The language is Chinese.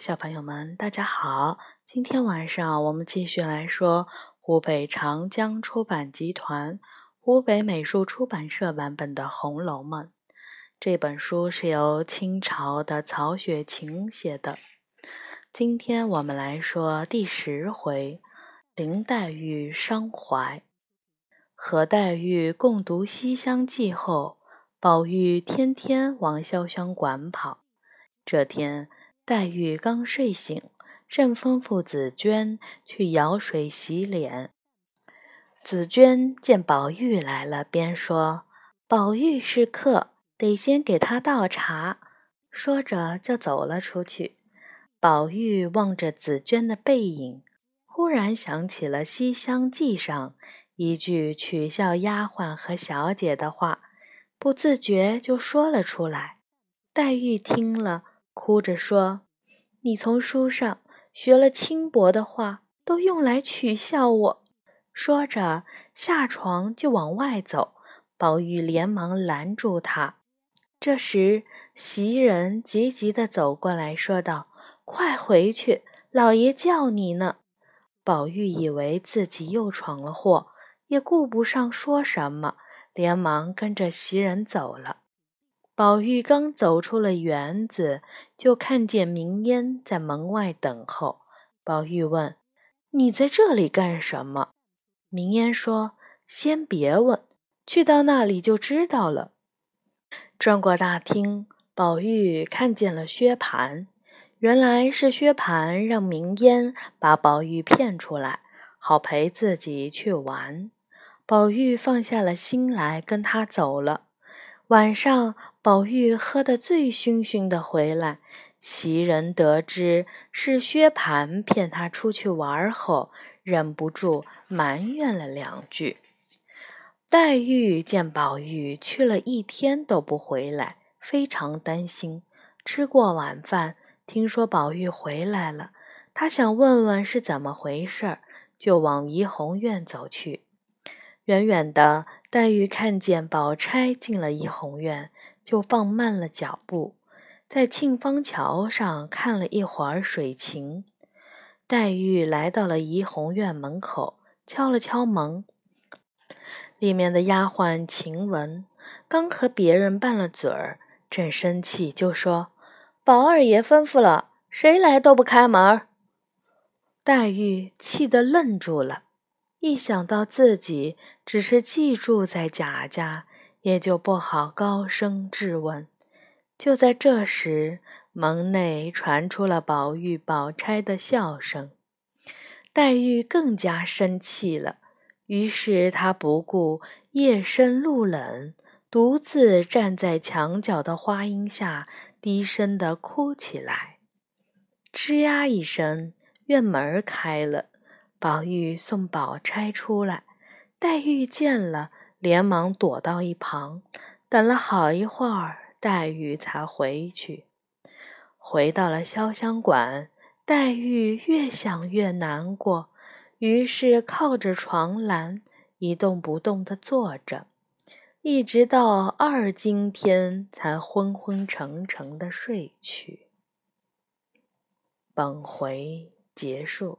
小朋友们，大家好！今天晚上我们继续来说湖北长江出版集团、湖北美术出版社版本的《红楼梦》。这本书是由清朝的曹雪芹写的。今天我们来说第十回：林黛玉伤怀。和黛玉共读《西厢记》后，宝玉天天往潇湘馆跑。这天。黛玉刚睡醒，正吩咐紫鹃去舀水洗脸。紫鹃见宝玉来了，便说：“宝玉是客，得先给他倒茶。”说着就走了出去。宝玉望着紫鹃的背影，忽然想起了《西厢记》上一句取笑丫鬟和小姐的话，不自觉就说了出来。黛玉听了。哭着说：“你从书上学了轻薄的话，都用来取笑我。”说着下床就往外走。宝玉连忙拦住他。这时袭人急急地走过来说道：“快回去，老爷叫你呢。”宝玉以为自己又闯了祸，也顾不上说什么，连忙跟着袭人走了。宝玉刚走出了园子，就看见明烟在门外等候。宝玉问：“你在这里干什么？”明烟说：“先别问，去到那里就知道了。”转过大厅，宝玉看见了薛蟠，原来是薛蟠让明烟把宝玉骗出来，好陪自己去玩。宝玉放下了心来，跟他走了。晚上。宝玉喝得醉醺醺的回来，袭人得知是薛蟠骗他出去玩后，忍不住埋怨了两句。黛玉见宝玉去了一天都不回来，非常担心。吃过晚饭，听说宝玉回来了，她想问问是怎么回事，就往怡红院走去。远远的，黛玉看见宝钗进了怡红院。就放慢了脚步，在沁芳桥上看了一会儿水情。黛玉来到了怡红院门口，敲了敲门。里面的丫鬟晴雯刚和别人拌了嘴儿，正生气，就说：“宝二爷吩咐了，谁来都不开门。”黛玉气得愣住了，一想到自己只是寄住在贾家。也就不好高声质问。就在这时，门内传出了宝玉、宝钗的笑声。黛玉更加生气了，于是她不顾夜深路冷，独自站在墙角的花荫下，低声的哭起来。吱呀一声，院门开了，宝玉送宝钗出来。黛玉见了。连忙躲到一旁，等了好一会儿，黛玉才回去。回到了潇湘馆，黛玉越想越难过，于是靠着床栏一动不动地坐着，一直到二更天才昏昏沉沉地睡去。本回结束。